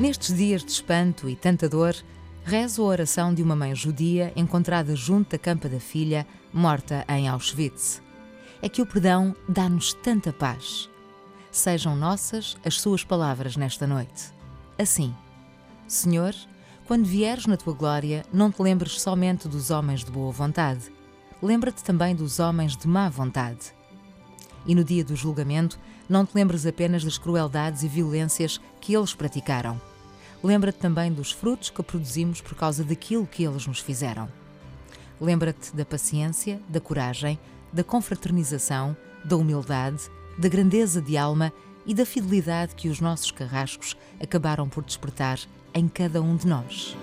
Nestes dias de espanto e tanta dor, rezo a oração de uma mãe judia encontrada junto da campa da filha, morta em Auschwitz. É que o perdão dá-nos tanta paz. Sejam nossas as suas palavras nesta noite. Assim, Senhor, quando vieres na tua glória, não te lembres somente dos homens de boa vontade, lembra-te também dos homens de má vontade. E no dia do julgamento, não te lembres apenas das crueldades e violências que eles praticaram. Lembra-te também dos frutos que produzimos por causa daquilo que eles nos fizeram. Lembra-te da paciência, da coragem, da confraternização, da humildade, da grandeza de alma e da fidelidade que os nossos carrascos acabaram por despertar em cada um de nós.